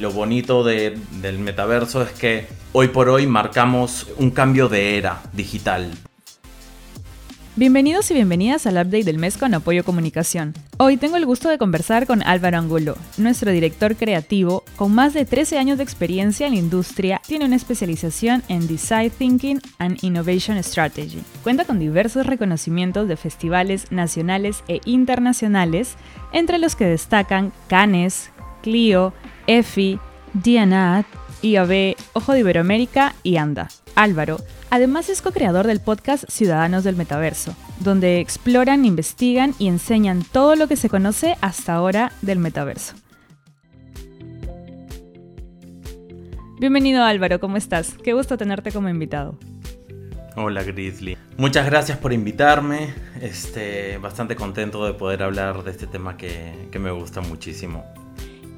Lo bonito del metaverso es que hoy por hoy marcamos un cambio de era digital. Bienvenidos y bienvenidas al update del mes con Apoyo Comunicación. Hoy tengo el gusto de conversar con Álvaro Angulo, nuestro director creativo, con más de 13 años de experiencia en la industria, tiene una especialización en Design Thinking and Innovation Strategy. Cuenta con diversos reconocimientos de festivales nacionales e internacionales, entre los que destacan Cannes, Clio, EFI, DNAT, IAB, Ojo de Iberoamérica y ANDA. Álvaro, además es co-creador del podcast Ciudadanos del Metaverso, donde exploran, investigan y enseñan todo lo que se conoce hasta ahora del metaverso. Bienvenido Álvaro, ¿cómo estás? Qué gusto tenerte como invitado. Hola Grizzly. Muchas gracias por invitarme. Este, bastante contento de poder hablar de este tema que, que me gusta muchísimo.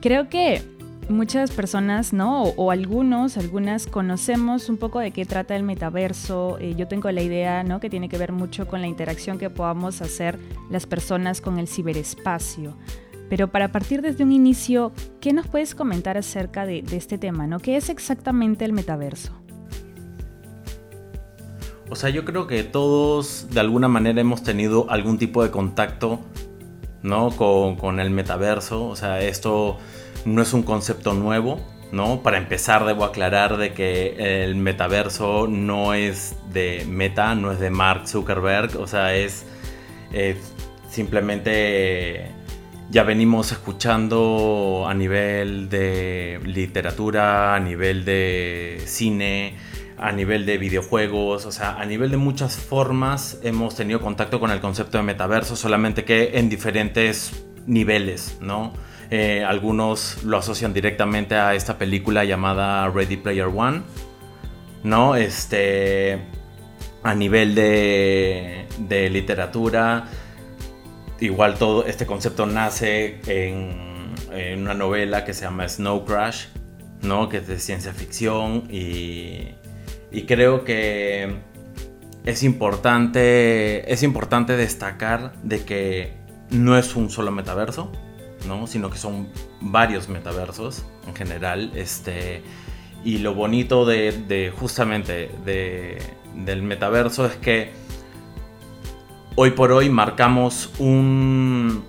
Creo que muchas personas, ¿no? O, algunos, algunas conocemos un poco de qué trata el metaverso. Eh, yo tengo la idea, ¿no? Que tiene que ver mucho con la interacción que podamos hacer las personas con el ciberespacio. Pero para partir desde un inicio, ¿qué nos puedes comentar acerca de, este tema, ¿no? ¿Qué es exactamente el metaverso? O sea, yo creo que todos de alguna manera hemos tenido algún tipo de contacto, ¿no? Con el metaverso. O sea, esto no es un concepto nuevo, ¿no? Para empezar debo aclarar de que el metaverso no es de Meta, no es de Mark Zuckerberg, o sea, es, simplemente ya venimos escuchando a nivel de literatura, a nivel de cine, a nivel de videojuegos, o sea, a nivel de muchas formas hemos tenido contacto con el concepto de metaverso, solamente que en diferentes niveles, ¿no? Eh, algunos lo asocian directamente a esta película llamada Ready Player One. ¿No? Este. A nivel de, literatura. Igual todo este concepto nace en, en, una novela que se llama Snow Crash. ¿No? Que es de ciencia ficción. Y. Y creo que es importante. Es importante destacar de que no es un solo metaverso ¿no? Sino que son varios metaversos en general. Este, y lo bonito de, justamente del metaverso es que hoy por hoy marcamos un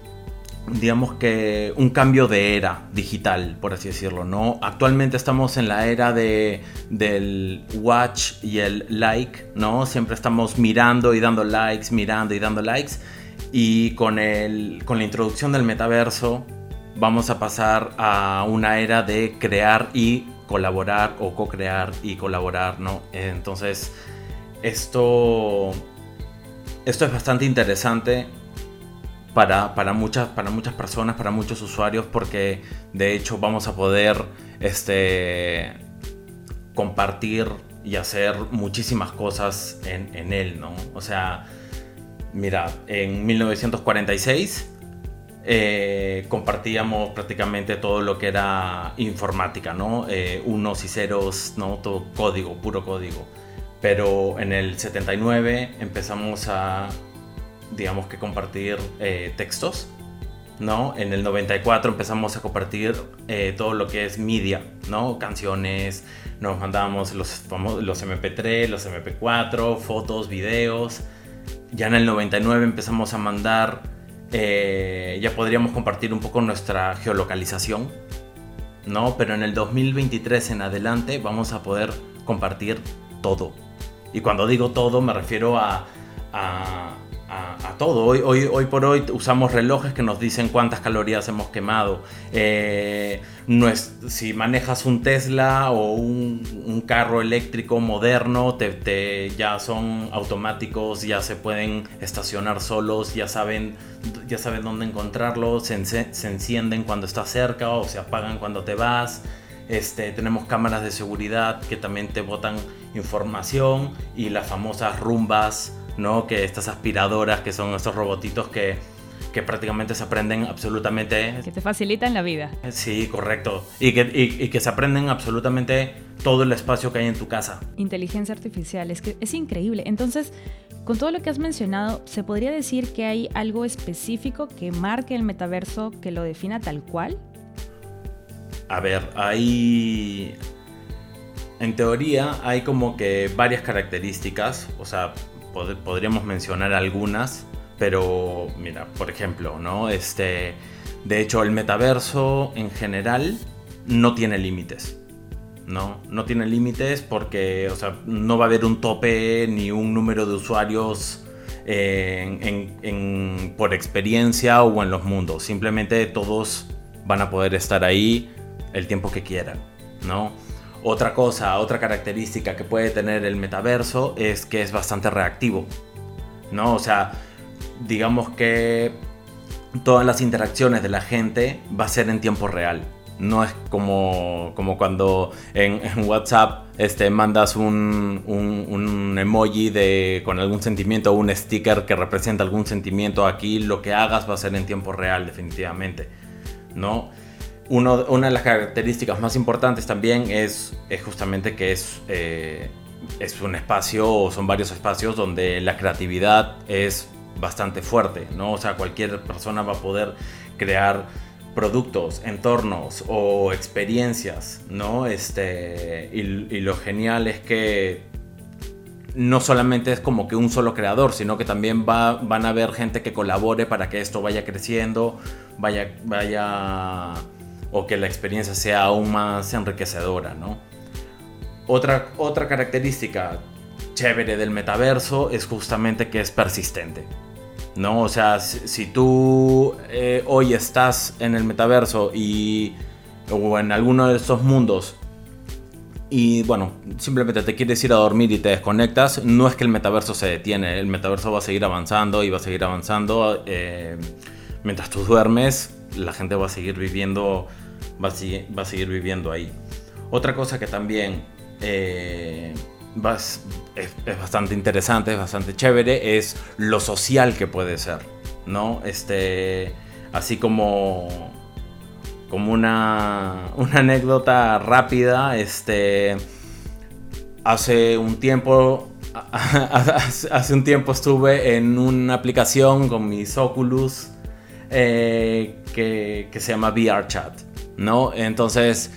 digamos que un cambio de era digital, por así decirlo, ¿no? Actualmente estamos en la era de, del watch y el like, ¿no? Siempre estamos mirando y dando likes, mirando y dando likes. Y con, el, con la introducción del metaverso vamos a pasar a una era de crear y colaborar o co-crear y colaborar, ¿no? Entonces, esto, esto es bastante interesante para, para, muchas, para muchas personas, para muchos usuarios, porque de hecho vamos a poder este, compartir y hacer muchísimas cosas en, en él, ¿no? O sea, Mira, en 1946 eh, compartíamos prácticamente todo lo que era informática, ¿no? Eh, unos y ceros, ¿no? Todo código, puro código. Pero en el 79 empezamos a, digamos que compartir eh, textos, ¿no? En el 94 empezamos a compartir todo lo que es media, ¿no? Canciones, nos mandábamos los, los MP3, los MP4, fotos, videos. Ya en el 99 empezamos a mandar, eh, ya podríamos compartir un poco nuestra geolocalización, ¿no? Pero en el 2023 en adelante vamos a poder compartir todo. Y cuando digo todo me refiero a a, todo. Hoy, hoy, hoy por hoy usamos relojes que nos dicen cuántas calorías hemos quemado. Eh, no es, si manejas un Tesla o un, carro eléctrico moderno, te, ya son automáticos, ya se pueden estacionar solos, ya saben, ya saben dónde encontrarlos, se, se encienden cuando estás cerca o se apagan cuando te vas. Este, tenemos cámaras de seguridad que también te botan información y las famosas rumbas ¿no? Que estas aspiradoras, que son estos robotitos que, que prácticamente se aprenden absolutamente... Que te facilitan la vida. Sí, correcto. Y que, y, que se aprenden absolutamente todo el espacio que hay en tu casa. Inteligencia artificial, es que es increíble. Entonces, con todo lo que has mencionado, ¿se podría decir que hay algo específico que marque el metaverso que lo defina tal cual? a ver, hay... En teoría hay como que varias características, o sea, podríamos mencionar algunas, pero mira, por ejemplo, ¿no? Este, de hecho, el metaverso en general no tiene límites. ¿no? No tiene límites porque, o sea, no va a haber un tope ni un número de usuarios eh, por experiencia o en los mundos. Simplemente todos van a poder estar ahí el tiempo que quieran, ¿no? Otra cosa, otra característica que puede tener el metaverso es que es bastante reactivo, ¿no? O sea, digamos que todas las interacciones de la gente va a ser en tiempo real. No es como, como cuando en, WhatsApp este, mandas un, un, emoji de, con algún sentimiento o un sticker que representa algún sentimiento. Aquí lo que hagas va a ser en tiempo real, definitivamente. ¿no? Una de las características más importantes también es, es justamente que es, eh, es un espacio o son varios espacios donde la creatividad es bastante fuerte, ¿no? O sea, cualquier persona va a poder crear productos, entornos o experiencias, ¿no? Este, y, lo genial es que no solamente es como que un solo creador, sino que también va, van a haber gente que colabore para que esto vaya creciendo, vaya, vaya, o que la experiencia sea aún más enriquecedora, ¿no? Otra, otra característica chévere del metaverso es justamente que es persistente. ¿no? O sea, si, tú eh, hoy estás en el metaverso y, o en alguno de estos mundos y bueno, simplemente te quieres ir a dormir y te desconectas, no es que el metaverso se detiene, el metaverso va a seguir avanzando y va a seguir avanzando. Eh, mientras tú duermes, la gente va a seguir viviendo, va a, seguir viviendo ahí. Otra cosa que también eh, es, bastante interesante, es bastante chévere, es lo social que puede ser, ¿no? Este, así como, como una, una anécdota rápida, este, hace un tiempo, hace un tiempo estuve en una aplicación con mis Oculus eh, que, que, se llama VRChat, ¿no? Entonces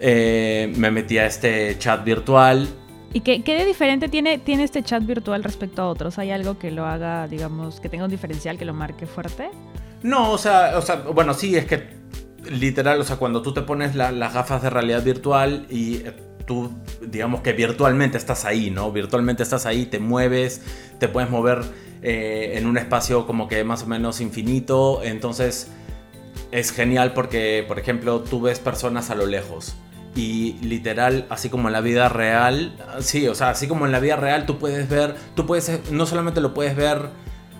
eh, me metí a este chat virtual ¿Y qué, de diferente tiene, tiene este chat virtual respecto a otros? ¿Hay algo que lo haga, digamos, que tenga un diferencial que lo marque fuerte? No, o sea, o sea bueno, sí, es que literal, o sea, cuando tú te pones las gafas de realidad virtual y eh, tú, digamos que virtualmente estás ahí, ¿no? Virtualmente estás ahí, te mueves, te puedes mover eh, en un espacio como que más o menos infinito, entonces es genial porque, por ejemplo, tú ves personas a lo lejos y literal, así como en la vida real, sí, o sea, así como en la vida real tú puedes ver, tú puedes, no solamente lo puedes ver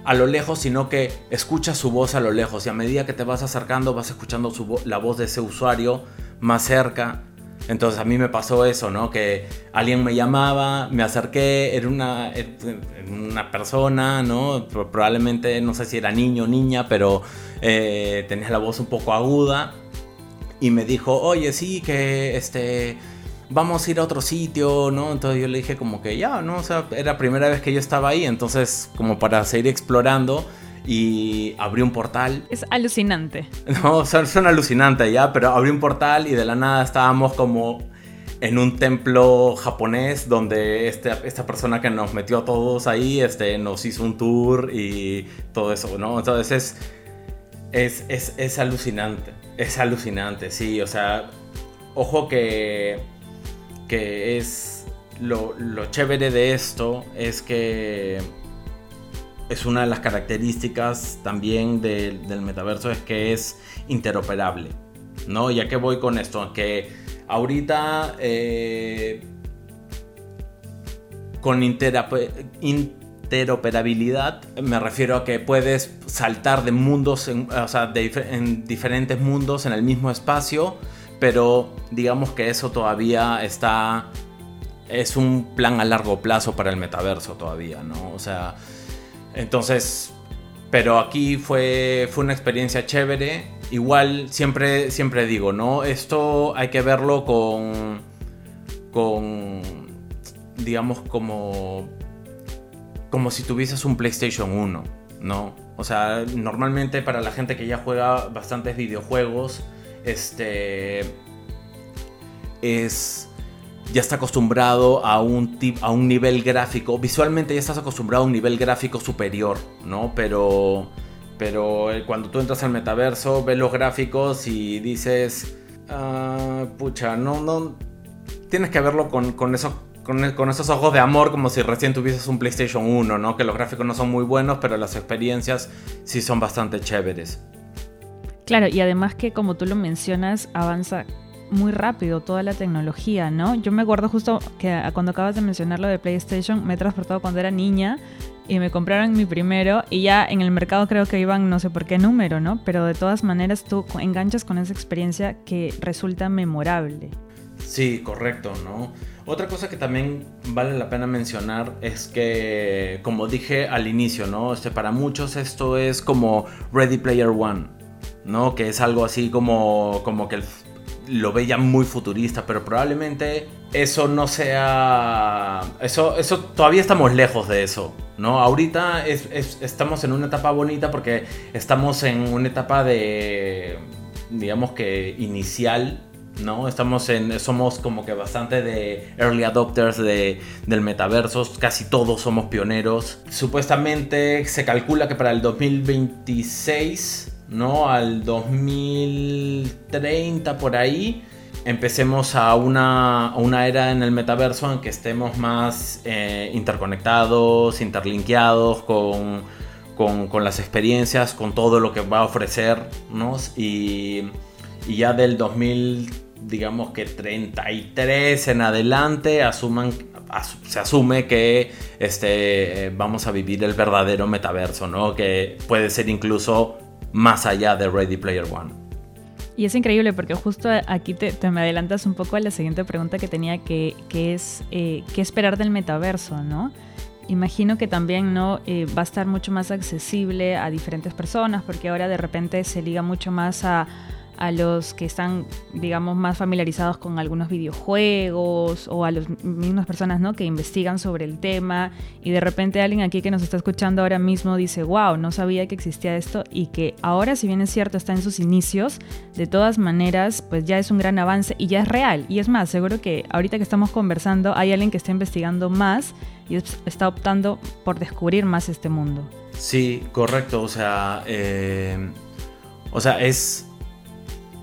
a lo lejos, sino que escuchas su voz a lo lejos y a medida que te vas acercando vas escuchando la voz de ese usuario más cerca. Entonces a mí me pasó eso, ¿no? Que alguien me llamaba, me acerqué, era una, una persona, ¿no? Probablemente, no sé si era niño o niña, pero eh, tenía la voz un poco aguda y me dijo, oye, sí, que este, vamos a ir a otro sitio, ¿no? Entonces yo le dije como que ya, ¿no? O sea, era la primera vez que yo estaba ahí, entonces como para seguir explorando y abrí un portal. Es alucinante. No, son, son alucinantes ya, pero abrí un portal y de la nada estábamos como en un templo japonés donde este, esta persona que nos metió a todos ahí este, nos hizo un tour y todo eso, ¿no? Entonces es, es, es alucinante. Es alucinante, sí. O sea, ojo que, que es lo, chévere de esto es que es una de las características también del metaverso es que es interoperable. ¿No? Ya que voy con esto, que ahorita eh, con interoperabilidad me refiero a que puedes saltar de mundos, en, o sea, en diferentes mundos en el mismo espacio, pero digamos que eso todavía está... Es un plan a largo plazo para el metaverso todavía, ¿no? O sea, entonces... Pero aquí fue, fue una experiencia chévere. Igual siempre, siempre digo, ¿no? Esto hay que verlo con... con digamos como como si tuvieses un PlayStation 1, ¿no? O sea, normalmente para la gente que ya juega bastantes videojuegos, este, es ya está acostumbrado a un, a un nivel gráfico, visualmente ya estás acostumbrado a un nivel gráfico superior, ¿no? Pero, pero eh, cuando tú entras al metaverso, ves los gráficos y dices, ah, pucha, no, no, tienes que verlo con, con eso. Con, con, esos ojos de amor como si recién tuvieses un PlayStation 1, ¿no? Que los gráficos no son muy buenos, pero las experiencias sí son bastante chéveres. Claro, y además que como tú lo mencionas, avanza muy rápido toda la tecnología, ¿no? Yo me acuerdo justo que cuando acabas de mencionar lo de PlayStation, me he transportado cuando era niña y me compraron mi primero y ya en el mercado creo que iban no sé por qué número, ¿no? Pero de todas maneras tú enganchas con esa experiencia que resulta memorable. Sí, correcto, ¿no? Otra cosa que también vale la pena mencionar es que, como dije al inicio, ¿no? Este, para muchos esto es como Ready Player One, ¿no? Que es algo así como, como que el lo ve muy futurista, pero probablemente eso no sea... Eso, eso todavía estamos lejos de eso, ¿no? Ahorita estamos en una etapa bonita porque estamos en una etapa de, digamos que inicial, ¿no? Estamos en, somos como que bastante de early adopters de, del metaverso, casi todos somos pioneros. Supuestamente se calcula que para el 2026 ¿no? Al 2030 por ahí, empecemos a una, una, era en el metaverso en que estemos más eh, interconectados, interlinkeados con, con, las experiencias, con todo lo que va a ofrecernos y, y ya del 2000, digamos que 33 en adelante, asuman, se asume que este, vamos a vivir el verdadero metaverso, ¿no? Que puede ser incluso más allá de Ready Player One. Y es increíble porque justo aquí te, me adelantas un poco a la siguiente pregunta que tenía, que, que es eh, qué esperar del metaverso, ¿no? Imagino que también no eh, va a estar mucho más accesible a diferentes personas porque ahora de repente se liga mucho más a a los que están, digamos, más familiarizados con algunos videojuegos o a las mismas personas ¿no? que investigan sobre el tema y de repente alguien aquí que nos está escuchando ahora mismo dice, wow, no sabía que existía esto y que ahora, si bien es cierto, está en sus inicios, de todas maneras, pues ya es un gran avance y ya es real. Y es más, seguro que ahorita que estamos conversando hay alguien que está investigando más y está optando por descubrir más este mundo. Sí, correcto. O sea, eh, o sea, es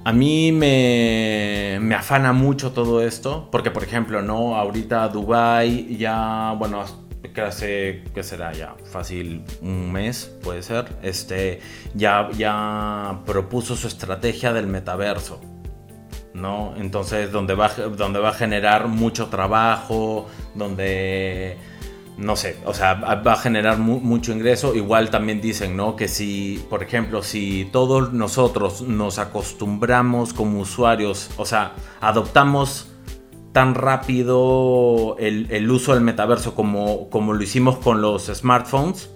a mí me, afana mucho todo esto, porque por ejemplo, ¿no? Ahorita Dubai ya, bueno, que hace, ¿qué será ya? Fácil un mes, puede ser, este, ya, ya propuso su estrategia del metaverso, ¿no? Entonces, donde va, donde va a generar mucho trabajo, donde no sé, o sea, va a generar mucho ingreso. Igual también dicen, ¿no? Que si, por ejemplo, si todos nosotros nos acostumbramos como usuarios, o sea, adoptamos tan rápido el, uso del metaverso como, lo hicimos con los smartphones,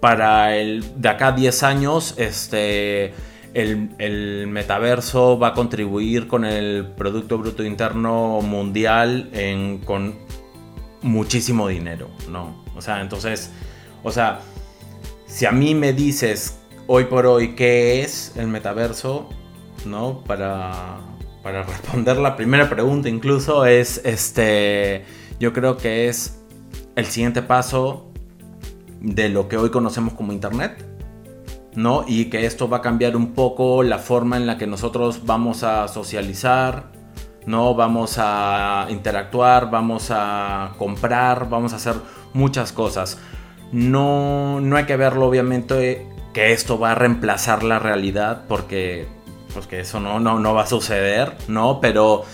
para el de acá a 10 años, este, el, el, metaverso va a contribuir con el Producto Bruto Interno Mundial en, con muchísimo dinero, ¿no? O sea, entonces, o sea, si a mí me dices hoy por hoy qué es el metaverso, ¿no? Para, para responder la primera pregunta incluso es, este, yo creo que es el siguiente paso de lo que hoy conocemos como Internet, ¿no? Y que esto va a cambiar un poco la forma en la que nosotros vamos a socializar, ¿no? Vamos a interactuar, vamos a comprar, vamos a hacer muchas cosas. No, no hay que verlo obviamente que esto va a reemplazar la realidad porque pues eso no, no, no va a suceder, ¿no? Pero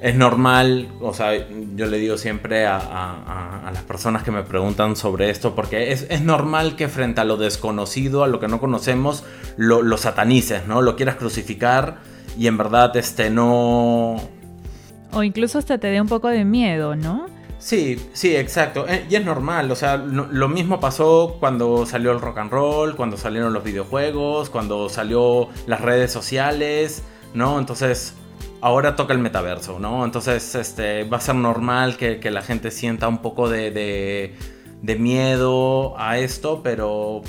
es normal, o sea, yo le digo siempre a, las personas que me preguntan sobre esto, porque es, es, normal que frente a lo desconocido, a lo que no conocemos, lo, lo satanices, ¿no? Lo quieras crucificar y en verdad este, no, o incluso hasta te dé un poco de miedo, ¿no? Sí, sí, exacto. Eh, y es normal, o sea, lo mismo pasó cuando salió el rock and roll, cuando salieron los videojuegos, cuando salió las redes sociales, ¿no? Entonces, ahora toca el metaverso, ¿no? Entonces, este, va a ser normal que, la gente sienta un poco de, de miedo a esto, pero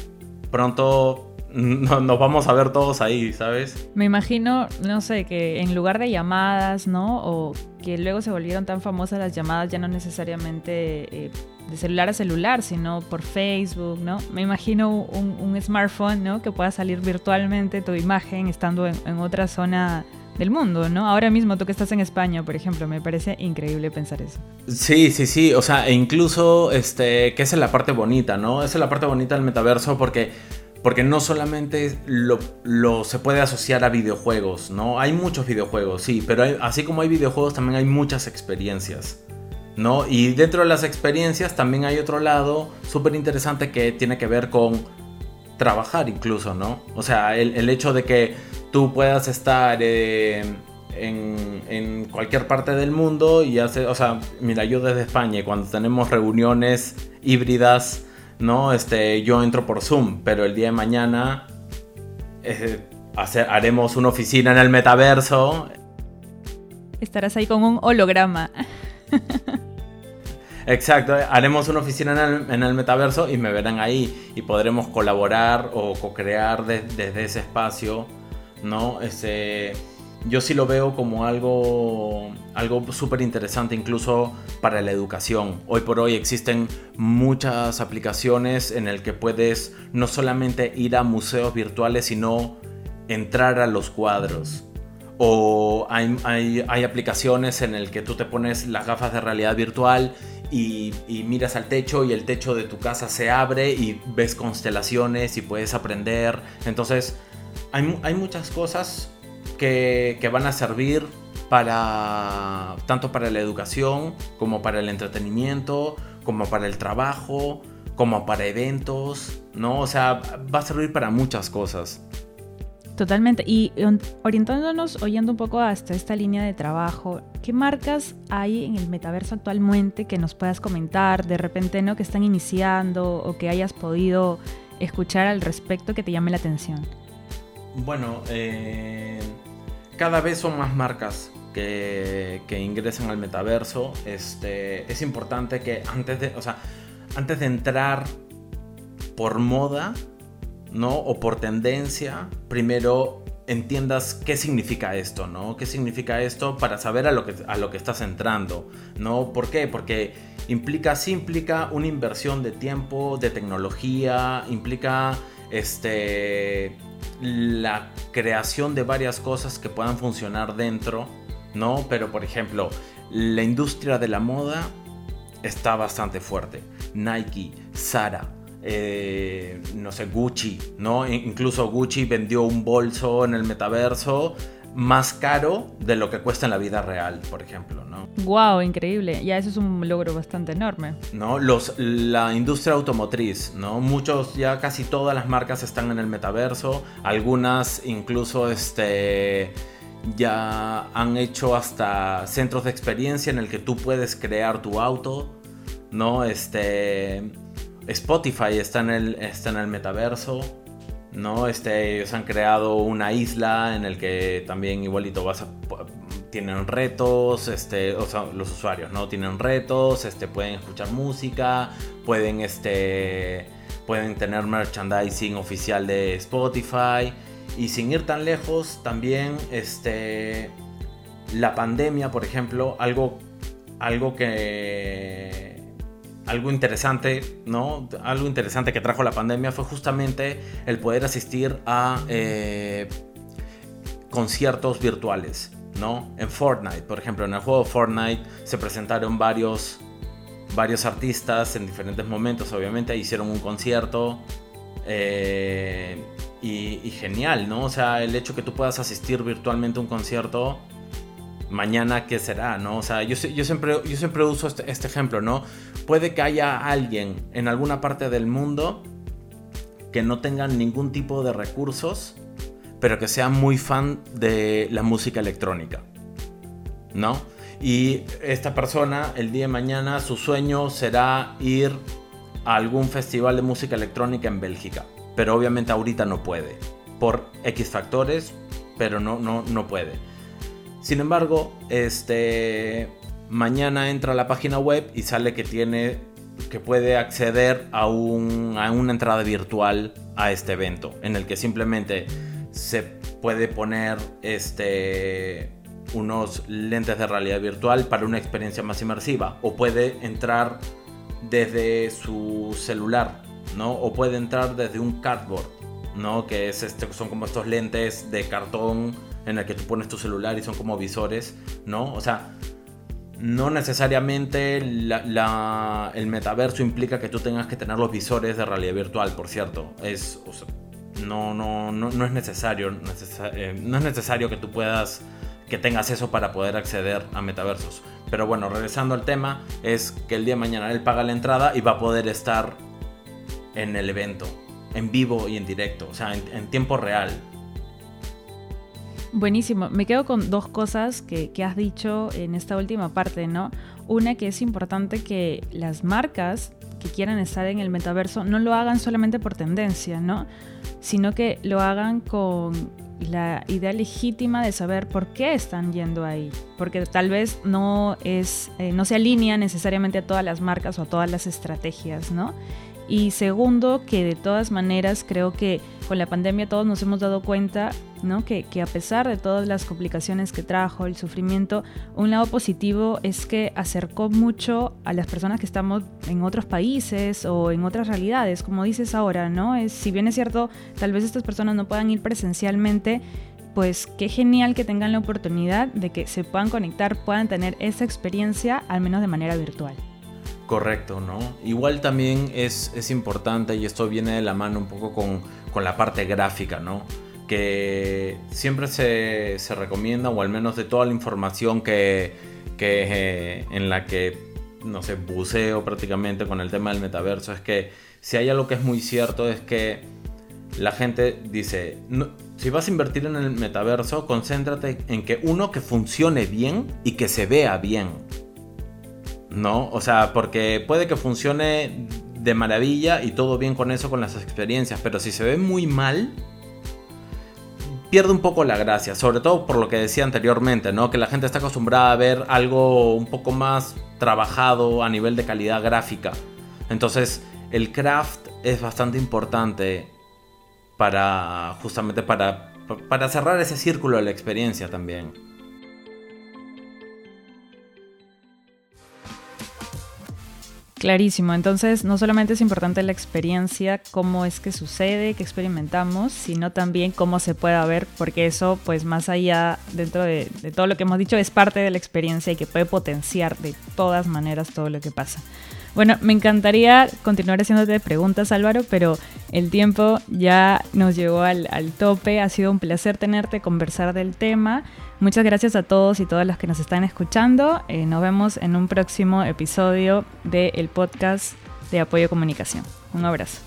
pronto nos vamos a ver todos ahí, ¿sabes? Me imagino, no sé, que en lugar de llamadas, ¿no? O que luego se volvieron tan famosas las llamadas ya no necesariamente eh, de celular a celular, sino por Facebook, ¿no? Me imagino un, smartphone, ¿no? Que pueda salir virtualmente tu imagen estando en, otra zona del mundo, ¿no? Ahora mismo tú que estás en España, por ejemplo, me parece increíble pensar eso. Sí, sí, sí, o sea, e incluso, este, que esa es la parte bonita, ¿no? Esa es la parte bonita del metaverso porque porque no solamente lo, se puede asociar a videojuegos, ¿no? Hay muchos videojuegos, sí, pero así como hay videojuegos también hay muchas experiencias, ¿no? Y dentro de las experiencias también hay otro lado súper interesante que tiene que ver con trabajar incluso, ¿no? O sea, el, hecho de que tú puedas estar eh, en, en, cualquier parte del mundo y hacer, o sea, mira, yo desde España, cuando tenemos reuniones híbridas, ¿no? Este, yo entro por Zoom, pero el día de mañana eh, haremos una oficina en el metaverso. Estarás ahí con un holograma. Exacto, haremos una oficina en el, metaverso y me verán ahí y podremos colaborar o co-crear desde ese espacio, ¿no? Este, yo sí lo veo como algo, algo súper interesante incluso para la educación. Hoy por hoy existen muchas aplicaciones en el que puedes no solamente ir a museos virtuales, sino entrar a los cuadros. O hay, hay, aplicaciones en el que tú te pones las gafas de realidad virtual y, miras al techo y el techo de tu casa se abre y ves constelaciones y puedes aprender. Entonces, hay, hay muchas cosas que, van a servir para tanto para la educación como para el entretenimiento, como para el trabajo, como para eventos, ¿no? O sea, va a servir para muchas cosas. Totalmente. Y orientándonos, oyendo un poco hasta esta línea de trabajo, ¿qué marcas hay en el metaverso actualmente que nos puedas comentar de repente, ¿no? Que están iniciando o que hayas podido escuchar al respecto que te llame la atención? Bueno, eh, cada vez son más marcas que, ingresan al metaverso. Este, es importante que antes de, o sea, antes de entrar por moda, ¿no? O por tendencia, primero entiendas qué significa esto, ¿no? ¿Qué significa esto para saber a lo que, a lo que estás entrando, ¿no? ¿Por qué? Porque implica, sí implica una inversión de tiempo, de tecnología, implica, este, la creación de varias cosas que puedan funcionar dentro, ¿no? Pero por ejemplo, la industria de la moda está bastante fuerte. Nike, Zara, eh, no sé, Gucci, ¿no? Incluso Gucci vendió un bolso en el metaverso más caro de lo que cuesta en la vida real, por ejemplo, ¿no? Wow, increíble. Ya eso es un logro bastante enorme. ¿No? Los, la industria automotriz, ¿no? Muchos, ya casi todas las marcas están en el metaverso. Algunas incluso este ya han hecho hasta centros de experiencia en el que tú puedes crear tu auto, ¿no? Este Spotify está en el, está en el metaverso. ¿No? Este, ellos han creado una isla en el que también igualito vas a, tienen retos, este, o sea, los usuarios, ¿no? Tienen retos, este, pueden escuchar música, pueden, este, pueden tener merchandising oficial de Spotify y sin ir tan lejos, también, este, la pandemia, por ejemplo, algo, algo que algo interesante, ¿no? Algo interesante que trajo la pandemia fue justamente el poder asistir a eh, conciertos virtuales, ¿no? En Fortnite, por ejemplo, en el juego Fortnite se presentaron varios, varios artistas en diferentes momentos, obviamente, hicieron un concierto. Eh, y, genial, ¿no? O sea, el hecho que tú puedas asistir virtualmente a un concierto mañana qué será, ¿no? O sea, yo, siempre, yo siempre uso este, este, ejemplo, ¿no? Puede que haya alguien en alguna parte del mundo que no tenga ningún tipo de recursos, pero que sea muy fan de la música electrónica, ¿no? Y esta persona, el día de mañana, su sueño será ir a algún festival de música electrónica en Bélgica, pero obviamente ahorita no puede, por X factores, pero no, no, no puede. Sin embargo, este mañana entra a la página web y sale que tiene que puede acceder a, una entrada virtual a este evento, en el que simplemente se puede poner este unos lentes de realidad virtual para una experiencia más inmersiva. O puede entrar desde su celular, ¿no? O puede entrar desde un cardboard, ¿no? Que es este, son como estos lentes de cartón en el que tú pones tu celular y son como visores, ¿no? O sea, no necesariamente el metaverso implica que tú tengas que tener los visores de realidad virtual, por cierto. Es, no, no, no, no, es necesario, eh, no es necesario que tú puedas, que tengas eso para poder acceder a metaversos. Pero bueno, regresando al tema, es que el día de mañana él paga la entrada y va a poder estar en el evento, en vivo y en directo, o sea, en tiempo real. Buenísimo. Me quedo con dos cosas que, has dicho en esta última parte, ¿no? Una que es importante que las marcas que quieran estar en el metaverso no lo hagan solamente por tendencia, ¿no? Sino que lo hagan con la idea legítima de saber por qué están yendo ahí, porque tal vez no es, eh, no se alinea necesariamente a todas las marcas o a todas las estrategias, ¿no? Y segundo, que de todas maneras creo que con la pandemia todos nos hemos dado cuenta ¿no? que, a pesar de todas las complicaciones que trajo, el sufrimiento, un lado positivo es que acercó mucho a las personas que estamos en otros países o en otras realidades, como dices ahora, ¿no? Es, si bien es cierto, tal vez estas personas no puedan ir presencialmente, pues qué genial que tengan la oportunidad de que se puedan conectar, puedan tener esa experiencia, al menos de manera virtual. Correcto, ¿no? Igual también es, es importante y esto viene de la mano un poco con, con la parte gráfica, ¿no? Que siempre se, se, recomienda, o al menos de toda la información que, que eh, en la que, no sé, buceo prácticamente con el tema del metaverso, es que si hay algo que es muy cierto es que la gente dice, si vas a invertir en el metaverso, concéntrate en que uno que funcione bien y que se vea bien. ¿No? O sea, porque puede que funcione de maravilla y todo bien con eso, con las experiencias, pero si se ve muy mal, pierde un poco la gracia, sobre todo por lo que decía anteriormente, ¿no? Que la gente está acostumbrada a ver algo un poco más trabajado a nivel de calidad gráfica. Entonces, el craft es bastante importante para justamente para, para cerrar ese círculo de la experiencia también. Clarísimo, entonces no solamente es importante la experiencia, cómo es que sucede, qué experimentamos, sino también cómo se pueda ver, porque eso, pues más allá, dentro de, todo lo que hemos dicho, es parte de la experiencia y que puede potenciar de todas maneras todo lo que pasa. Bueno, me encantaría continuar haciéndote preguntas, Álvaro, pero el tiempo ya nos llegó al, al tope. Ha sido un placer tenerte, conversar del tema. Muchas gracias a todos y todas las que nos están escuchando. Eh, nos vemos en un próximo episodio del podcast de Apoyo Comunicación. Un abrazo.